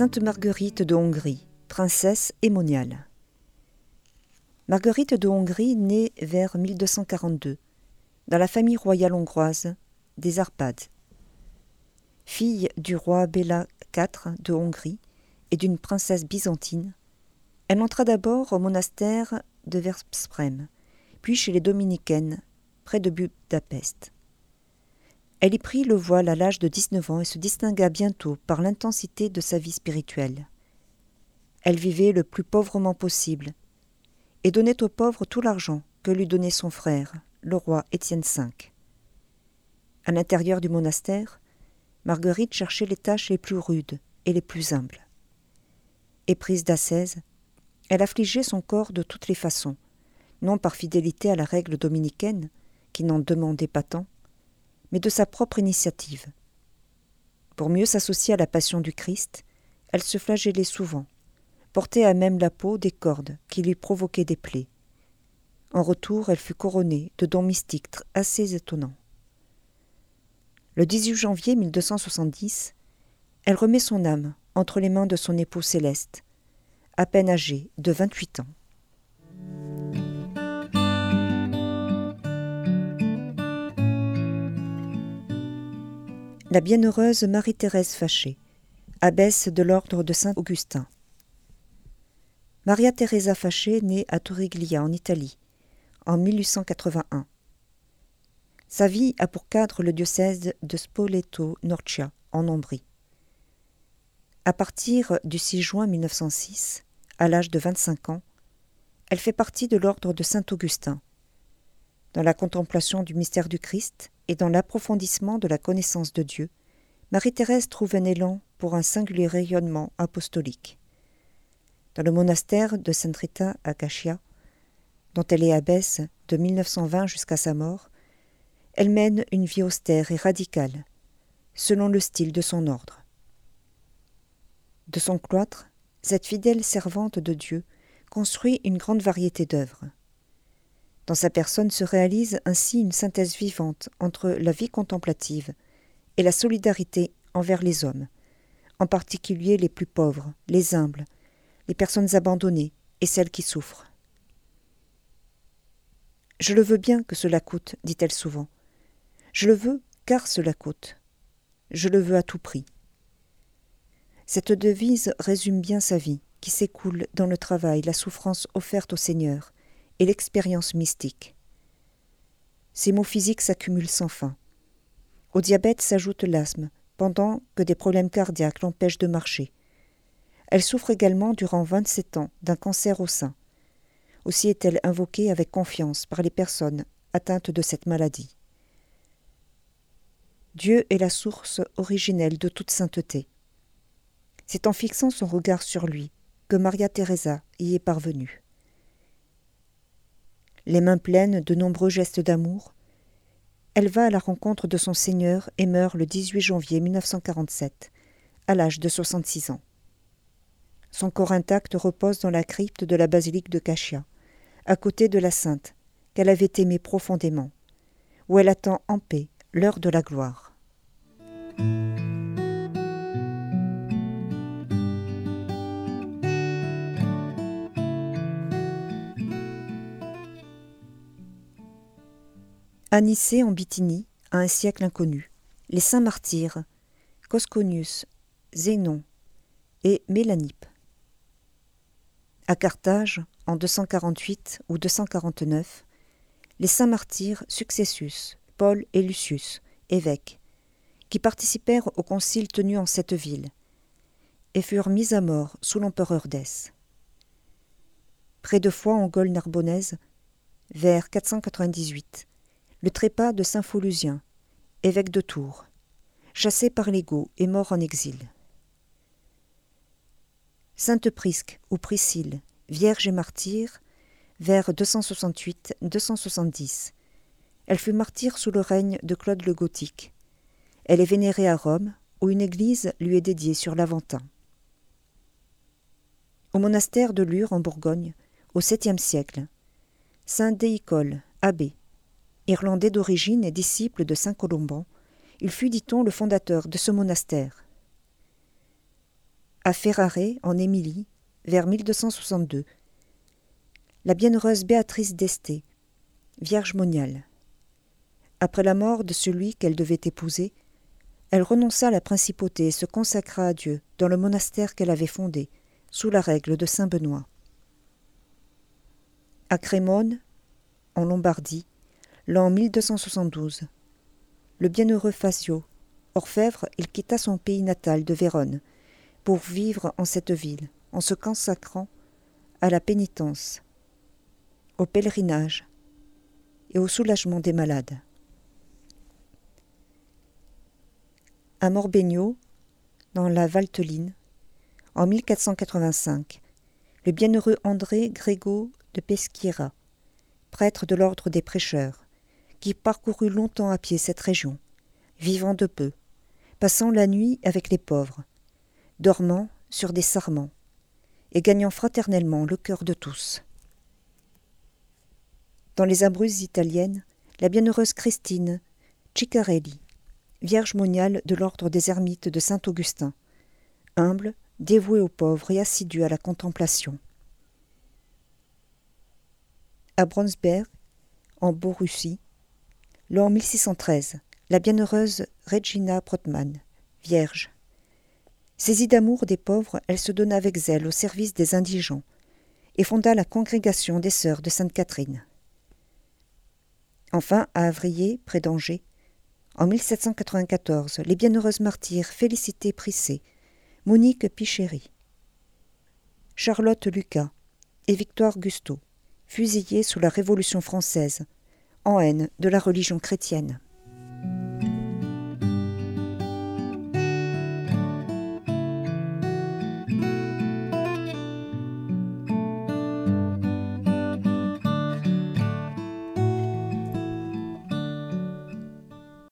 Sainte Marguerite de Hongrie, princesse et moniale. Marguerite de Hongrie naît vers 1242 dans la famille royale hongroise des Arpades. Fille du roi Béla IV de Hongrie et d'une princesse byzantine, elle entra d'abord au monastère de Versprem, puis chez les dominicaines, près de Budapest. Elle y prit le voile à l'âge de 19 ans et se distingua bientôt par l'intensité de sa vie spirituelle. Elle vivait le plus pauvrement possible et donnait aux pauvres tout l'argent que lui donnait son frère, le roi Étienne V. À l'intérieur du monastère, Marguerite cherchait les tâches les plus rudes et les plus humbles. Éprise d'ascèse, elle affligeait son corps de toutes les façons, non par fidélité à la règle dominicaine, qui n'en demandait pas tant, mais de sa propre initiative. Pour mieux s'associer à la passion du Christ, elle se flagellait souvent, portait à même la peau des cordes qui lui provoquaient des plaies. En retour, elle fut couronnée de dons mystiques assez étonnants. Le 18 janvier 1270, elle remet son âme entre les mains de son époux céleste, à peine âgé de 28 ans. La bienheureuse Marie-Thérèse Fâché, abbesse de l'ordre de Saint-Augustin. Maria Teresa Fâché naît à Torriglia en Italie en 1881. Sa vie a pour cadre le diocèse de Spoleto-Norcia en Ombrie. À partir du 6 juin 1906, à l'âge de 25 ans, elle fait partie de l'ordre de Saint-Augustin. Dans la contemplation du mystère du Christ, et dans l'approfondissement de la connaissance de Dieu, Marie-Thérèse trouve un élan pour un singulier rayonnement apostolique. Dans le monastère de Sainte Rita à Cachia, dont elle est abbesse de 1920 jusqu'à sa mort, elle mène une vie austère et radicale, selon le style de son ordre. De son cloître, cette fidèle servante de Dieu construit une grande variété d'œuvres. Dans sa personne se réalise ainsi une synthèse vivante entre la vie contemplative et la solidarité envers les hommes, en particulier les plus pauvres, les humbles, les personnes abandonnées et celles qui souffrent. Je le veux bien que cela coûte, dit-elle souvent. Je le veux car cela coûte. Je le veux à tout prix. Cette devise résume bien sa vie, qui s'écoule dans le travail, la souffrance offerte au Seigneur, et l'expérience mystique. Ces maux physiques s'accumulent sans fin. Au diabète s'ajoute l'asthme, pendant que des problèmes cardiaques l'empêchent de marcher. Elle souffre également durant 27 ans d'un cancer au sein. Aussi est-elle invoquée avec confiance par les personnes atteintes de cette maladie. Dieu est la source originelle de toute sainteté. C'est en fixant son regard sur lui que Maria Teresa y est parvenue les mains pleines de nombreux gestes d'amour, elle va à la rencontre de son Seigneur et meurt le 18 janvier 1947, à l'âge de 66 ans. Son corps intact repose dans la crypte de la basilique de Cachia, à côté de la sainte qu'elle avait aimée profondément, où elle attend en paix l'heure de la gloire. Anicée en Bithynie, à un siècle inconnu, les saints martyrs, Cosconius, Zénon et Mélanippe. À Carthage, en 248 ou 249, les saints martyrs Successus, Paul et Lucius, évêques, qui participèrent au concile tenu en cette ville, et furent mis à mort sous l'empereur d'Ès. Près de Foix en Gaule narbonnaise, vers 498, le trépas de saint Folusien, évêque de Tours, chassé par les et mort en exil. Sainte Prisque ou Priscille, vierge et martyre, vers 268-270. Elle fut martyre sous le règne de Claude le Gothique. Elle est vénérée à Rome, où une église lui est dédiée sur l'Aventin. Au monastère de Lure en Bourgogne, au septième siècle, Saint Déicole, abbé, Irlandais d'origine et disciple de saint Colomban, il fut, dit-on, le fondateur de ce monastère. à Ferrare, en Émilie, vers 1262. La bienheureuse Béatrice d'Este, Vierge moniale. Après la mort de celui qu'elle devait épouser, elle renonça à la principauté et se consacra à Dieu dans le monastère qu'elle avait fondé, sous la règle de saint Benoît. À Crémone, en Lombardie, l'an 1272, le bienheureux Facio, orfèvre, il quitta son pays natal de Vérone pour vivre en cette ville, en se consacrant à la pénitence, au pèlerinage et au soulagement des malades. à Morbegno, dans la Valteline, en 1485, le bienheureux André Grégo de Peschiera, prêtre de l'ordre des prêcheurs, qui parcourut longtemps à pied cette région, vivant de peu, passant la nuit avec les pauvres, dormant sur des sarments, et gagnant fraternellement le cœur de tous. Dans les Abruzzes italiennes, la bienheureuse Christine Ciccarelli, Vierge moniale de l'ordre des ermites de Saint-Augustin, humble, dévouée aux pauvres et assidue à la contemplation. À Bronsberg, en Borussie, l'an 1613, la bienheureuse Regina Brotman, vierge. Saisie d'amour des pauvres, elle se donna avec zèle au service des indigents et fonda la congrégation des sœurs de Sainte Catherine. Enfin, à Avrier, près d'Angers, en 1794, les bienheureuses martyrs Félicité Prissé, Monique Pichéry, Charlotte Lucas et Victoire Gusteau, fusillées sous la Révolution française, en haine de la religion chrétienne.